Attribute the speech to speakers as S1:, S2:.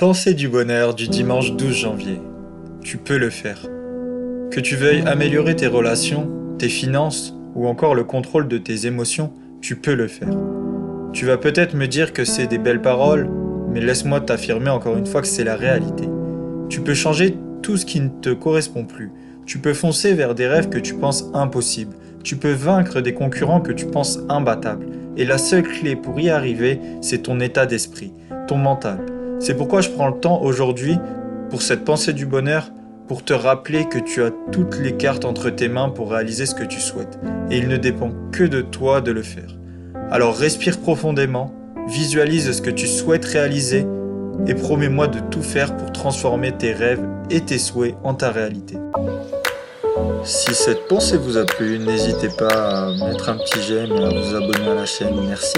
S1: Pensée du bonheur du dimanche 12 janvier. Tu peux le faire. Que tu veuilles améliorer tes relations, tes finances ou encore le contrôle de tes émotions, tu peux le faire. Tu vas peut-être me dire que c'est des belles paroles, mais laisse-moi t'affirmer encore une fois que c'est la réalité. Tu peux changer tout ce qui ne te correspond plus. Tu peux foncer vers des rêves que tu penses impossibles. Tu peux vaincre des concurrents que tu penses imbattables. Et la seule clé pour y arriver, c'est ton état d'esprit, ton mental. C'est pourquoi je prends le temps aujourd'hui, pour cette pensée du bonheur, pour te rappeler que tu as toutes les cartes entre tes mains pour réaliser ce que tu souhaites. Et il ne dépend que de toi de le faire. Alors respire profondément, visualise ce que tu souhaites réaliser et promets-moi de tout faire pour transformer tes rêves et tes souhaits en ta réalité. Si cette pensée vous a plu, n'hésitez pas à mettre un petit j'aime à vous abonner à la chaîne. Merci.